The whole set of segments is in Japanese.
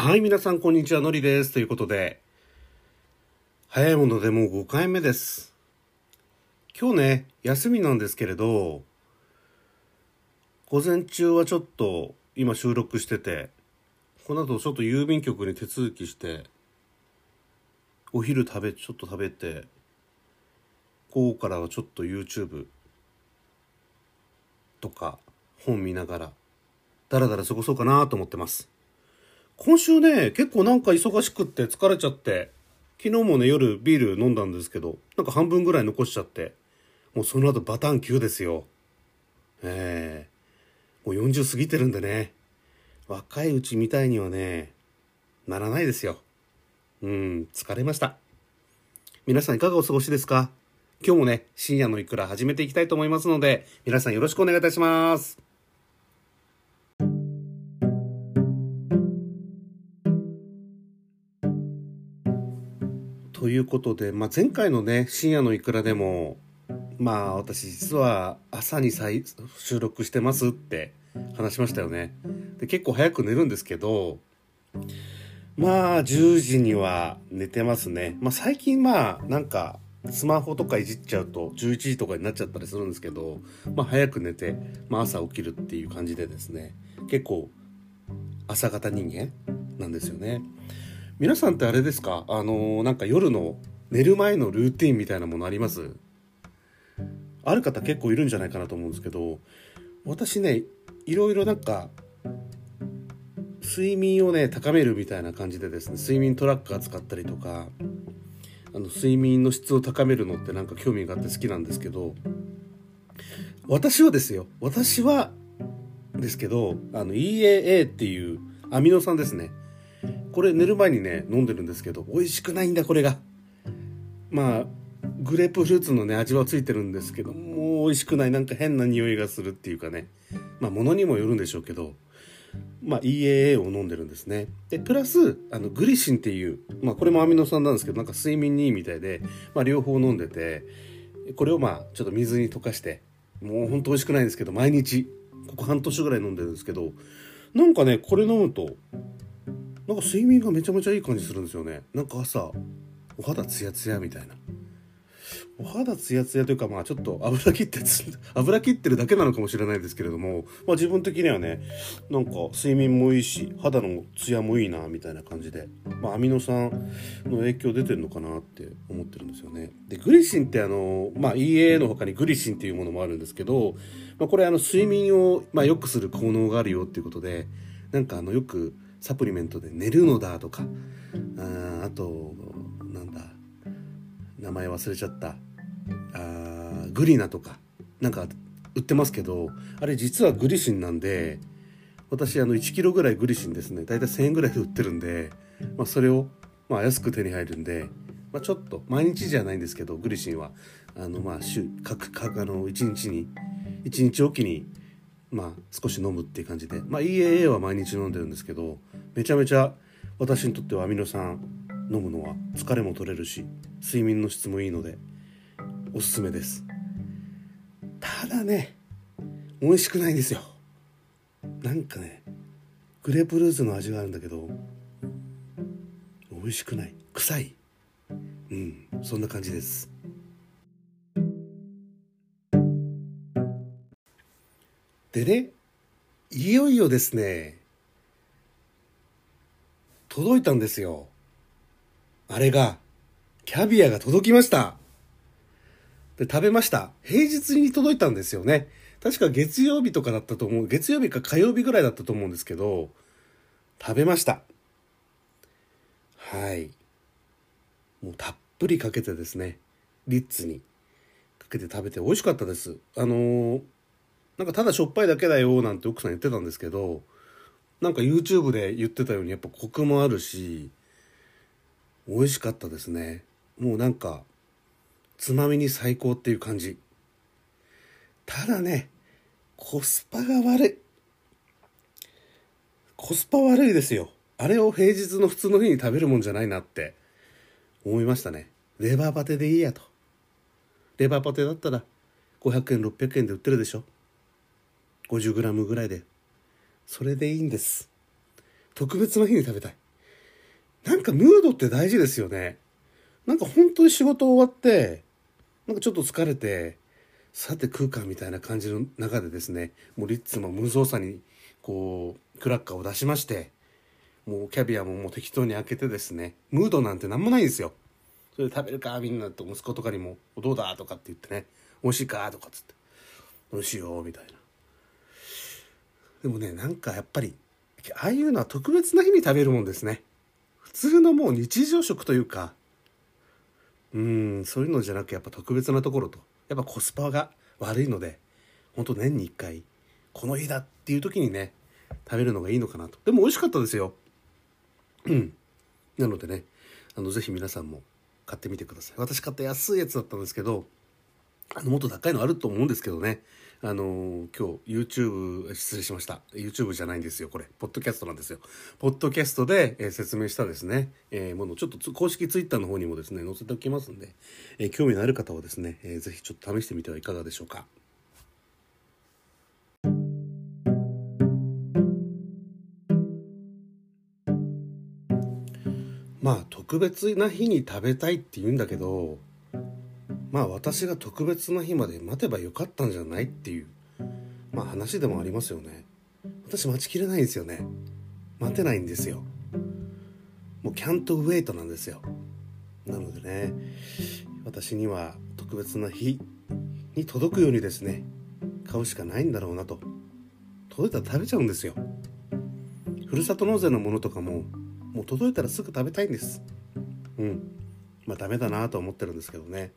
はい、皆さん、こんにちは。のりです。ということで、早いものでもう5回目です。今日ね、休みなんですけれど、午前中はちょっと、今収録してて、この後ちょっと郵便局に手続きして、お昼食べ、ちょっと食べて、午後からはちょっと YouTube とか本見ながら、だらだら過ごそうかなと思ってます。今週ね、結構なんか忙しくって疲れちゃって、昨日もね、夜ビール飲んだんですけど、なんか半分ぐらい残しちゃって、もうその後バターン級ですよ。ええもう40過ぎてるんでね、若いうちみたいにはね、ならないですよ。うん、疲れました。皆さんいかがお過ごしですか？今日もね、深夜のいくら始めていきたいと思いますので、皆さんよろしくお願いいたします。ということで、まあ、前回のね、深夜のいくらでも、まあ、私実は朝に再収録してますって話しましたよね。で、結構早く寝るんですけど、まあ、10時には寝てますね。まあ、最近まあ、なんか、スマホとかいじっちゃうと11時とかになっちゃったりするんですけど、まあ、早く寝て、まあ、朝起きるっていう感じでですね、結構、朝型人間なんですよね。皆さんってあれですか？あのなんか夜の寝る前のルーティンみたいなものあります？ある方結構いるんじゃないかなと思うんですけど私ねいろいろなんか睡眠をね高めるみたいな感じでですね睡眠トラッカー使ったりとかあの睡眠の質を高めるのってなんか興味があって好きなんですけど私はですよ私はですけどあの EAA っていうアミノ酸ですね。これ寝る前にね飲んでるんですけど美味しくないんだこれが。まあグレープフルーツのね味はついてるんですけどもう美味しくない。なんか変な匂いがするっていうかね。まあ物にもよるんでしょうけどまあ EAA を飲んでるんですね。でプラスあのグリシンっていうまあこれもアミノ酸なんですけどなんか睡眠にいいみたいで、まあ、両方飲んでてこれをまあちょっと水に溶かしてもうほんと美味しくないんですけど毎日ここ半年ぐらい飲んでるんですけどなんかねこれ飲むとなんか睡眠がめちゃめちゃいい感じするんですよね。なんか朝お肌ツヤツヤみたいな。お肌ツヤツヤというかまあちょっと油切って 油切ってるだけなのかもしれないですけれども、まあ、自分的にはねなんか睡眠もいいし肌のツヤもいいなみたいな感じで、まあ、アミノ酸の影響出てるのかなって思ってるんですよね。でグリシンってあの、まあ、EA の他にグリシンっていうものもあるんですけど、まあ、これあの睡眠を、まあ、良くする効能があるよっていうことでなんかあのよくサプリメントで寝るのだとかああとなんだ名前忘れちゃった。あグリナとかなんか売ってますけどあれ実はグリシンなんで私あの1キロぐらいグリシンですね。大体1000円ぐらいで売ってるんで、まあ、それを、まあ、安く手に入るんで、まあ、ちょっと毎日じゃないんですけどグリシンは。あのまあ週各各あの1日に1日おきにまあ少し飲むっていう感じで、まあ、EAA は毎日飲んでるんですけどめちゃめちゃ私にとってはアミノ酸飲むのは疲れも取れるし睡眠の質もいいのでおすすめです。ただね美味しくないですよ。なんかねグレープフルーツの味があるんだけど美味しくない。臭い。うんそんな感じです。でねいよいよですね届いたんですよ。あれがキャビアが届きました。で食べました。平日に届いたんですよね。確か月曜日とかだったと思う月曜日か火曜日ぐらいだったと思うんですけど食べました。はい。もうたっぷりかけてですねリッツにかけて食べて美味しかったです。あのーなんかただしょっぱいだけだよなんて奥さん言ってたんですけどなんか YouTube で言ってたようにやっぱコクもあるし美味しかったですね。もうなんかつまみに最高っていう感じ。ただねコスパが悪い。コスパ悪いですよ。あれを平日の普通の日に食べるもんじゃないなって思いましたね。レバーパテでいいやと。レバーパテだったら500円600円で売ってるでしょ。50g ぐらいでそれでいいんです特別な日に食べたいなんかムードって大事ですよね。なんか本当に仕事終わって、なんかちょっと疲れて、さて食うかみたいな感じの中でですね、もうリッツも無造作にこう、クラッカーを出しまして、もうキャビアももう適当に開けてですね、ムードなんて何もないんですよ。それで食べるかみんなと息子とかにも、どうだ？とかって言ってね、美味しいか？とかっつって、美味しいよみたいな。でもね、なんかやっぱり、ああいうのは特別な日に食べるもんですね。普通のもう日常食というか、うん、そういうのじゃなくやっぱ特別なところと、やっぱコスパが悪いので、ほんと年に一回、この日だっていう時にね、食べるのがいいのかなと。でも美味しかったですよ。うん。なのでね、あの、ぜひ皆さんも買ってみてください。私買った安いやつだったんですけど、あの、もっと高いのあると思うんですけどね。あの今日 YouTube 失礼しました。YouTube じゃないんですよこれ。ポッドキャストなんですよ。ポッドキャストで、えー、説明したですね、えー、ものちょっと公式 Twitter の方にもですね載せておきますんで、えー、興味のある方はですね、えー、ぜひちょっと試してみてはいかがでしょうか。まあ特別な日に食べたいって言うんだけどまあ私が特別な日まで待てばよかったんじゃないっていうまあ話でもありますよね。私待ちきれないんですよね。待てないんですよ。もうキャントウェイトなんですよ。なのでね私には特別な日に届くようにですね買うしかないんだろうなと。届いたら食べちゃうんですよ。ふるさと納税のものとかももう届いたらすぐ食べたいんです。うん。まあダメだなと思ってるんですけどね。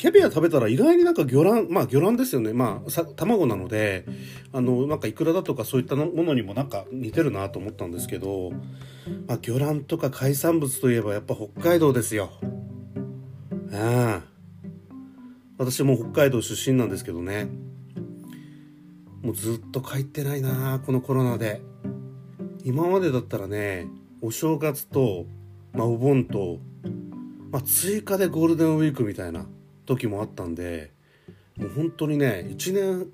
キャビア食べたら意外になんか魚卵、まあ魚卵ですよね。まあ、卵なので、あの、なんかイクラだとかそういったものにもなんか似てるなと思ったんですけど、まあ魚卵とか海産物といえばやっぱ北海道ですよ。ああ。私も北海道出身なんですけどね。もうずっと帰ってないなこのコロナで。今までだったらね、お正月と、まあお盆と、まあ追加でゴールデンウィークみたいな。時もあったんでもう本当にね1年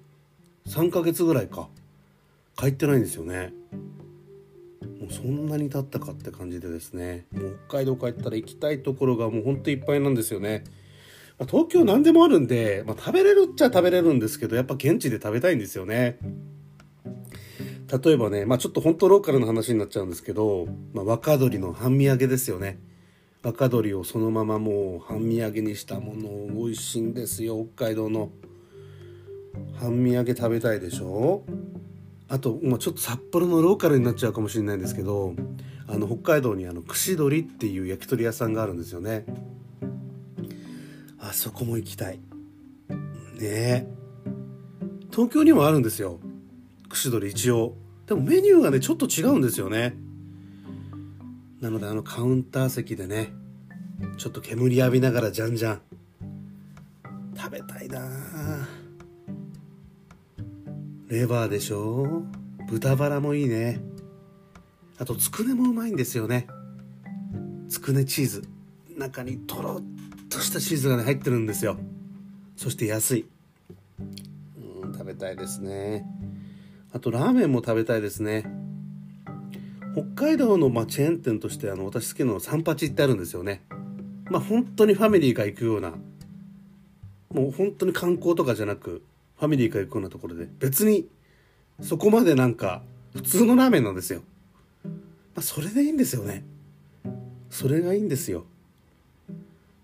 3ヶ月ぐらいか帰ってないんですよね。もうそんなに経ったかって感じでですねもう北海道帰ったら行きたいところがもうほんといっぱいなんですよね、まあ、東京何でもあるんで、まあ、食べれるっちゃ食べれるんですけどやっぱ現地で食べたいんですよね。例えばね、まあ、ちょっと本当ローカルの話になっちゃうんですけど、まあ、若鶏の半身揚げですよね。若鶏をそのままもう半身揚げにしたもの美味しいんですよ。北海道の。半身揚げ食べたいでしょ？あと、まあ、ちょっと札幌のローカルになっちゃうかもしれないんですけどあの北海道にあの串鶏っていう焼き鳥屋さんがあるんですよね。あそこも行きたい。ね。東京にもあるんですよ。串鶏一応。でもメニューがねちょっと違うんですよね。なのであのカウンター席でねちょっと煙浴びながらじゃんじゃん。食べたいな。レバーでしょ？豚バラもいいね。あとつくねもうまいんですよね。つくねチーズ。中にとろっとしたチーズがね入ってるんですよ。そして安い。うん食べたいですね。あとラーメンも食べたいですね。北海道のまチェーン店としてあの私好きなの三八ってあるんですよね。まあ本当にファミリーが行くようなもう本当に観光とかじゃなくファミリーが行くようなところで別にそこまでなんか普通のラーメンなんですよ。まあそれでいいんですよね。それがいいんですよ。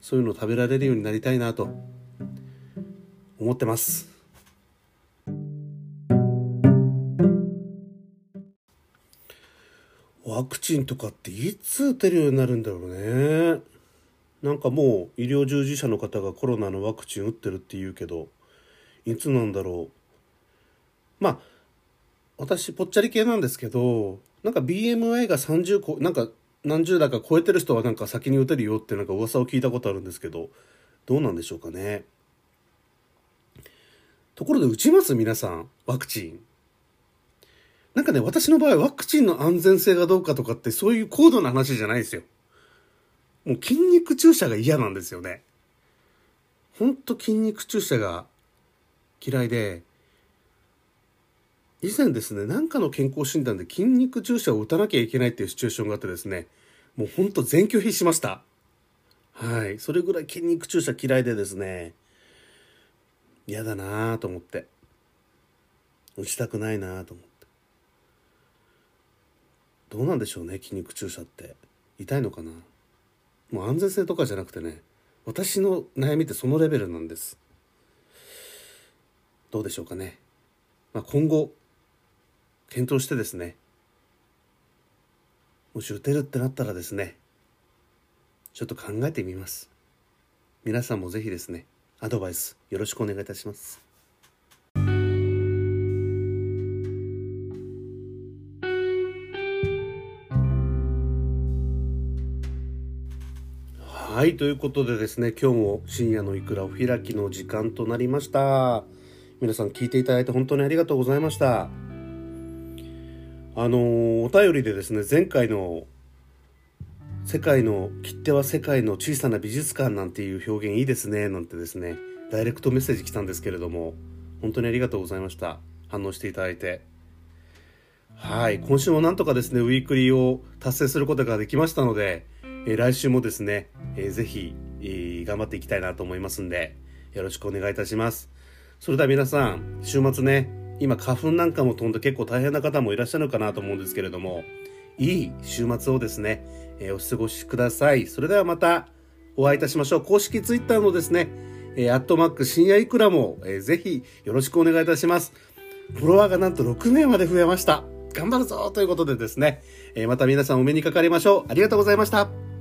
そういうの食べられるようになりたいなと思ってます。ワクチンとかっていつ打てるようになるんだろうね。なんかもう医療従事者の方がコロナのワクチン打ってるって言うけど、いつなんだろう。まあ、私ぽっちゃり系なんですけど、なんか BMI が30個、なんか何十代か超えてる人はなんか先に打てるよってなんか噂を聞いたことあるんですけど、どうなんでしょうかね。ところで打ちます？皆さん、ワクチン。なんかね、私の場合、ワクチンの安全性がどうかとかって、そういう高度な話じゃないですよ。もう筋肉注射が嫌なんですよね。ほんと筋肉注射が嫌いで、以前ですね、なんかの健康診断で筋肉注射を打たなきゃいけないっていうシチュエーションがあってですね、もうほんと全拒否しました。はい。それぐらい筋肉注射嫌いでですね、嫌だなぁと思って。打ちたくないなぁと思って。どうなんでしょうね、筋肉注射って。痛いのかな？もう安全性とかじゃなくてね、私の悩みってそのレベルなんです。どうでしょうかね。まあ、今後、検討してですね、もし打てるってなったらですね、ちょっと考えてみます。皆さんもぜひですね、アドバイスよろしくお願いいたします。はい、ということでですね、今日も深夜のいくらお開きの時間となりました。皆さん聞いていただいて本当にありがとうございました。あのお便りでですね、前回の世界の切手は世界の小さな美術館なんていう表現いいですねなんてですねダイレクトメッセージ来たんですけれども本当にありがとうございました反応していただいてはい今週もなんとかですねウィークリーを達成することができましたので、え、来週もですね、えー、ぜひ、えー、頑張っていきたいなと思いますんでよろしくお願いいたしますそれでは皆さん週末ね今花粉なんかも飛んで結構大変な方もいらっしゃるかなと思うんですけれどもいい週末をですね、えー、お過ごしください。それではまたお会いいたしましょう。公式ツイッターのですね、えー、アットマーク深夜いくらも、えー、ぜひよろしくお願いいたします。フォロワーがなんと6名まで増えました。頑張るぞということでですね、えー、また皆さんお目にかかりましょう。ありがとうございました。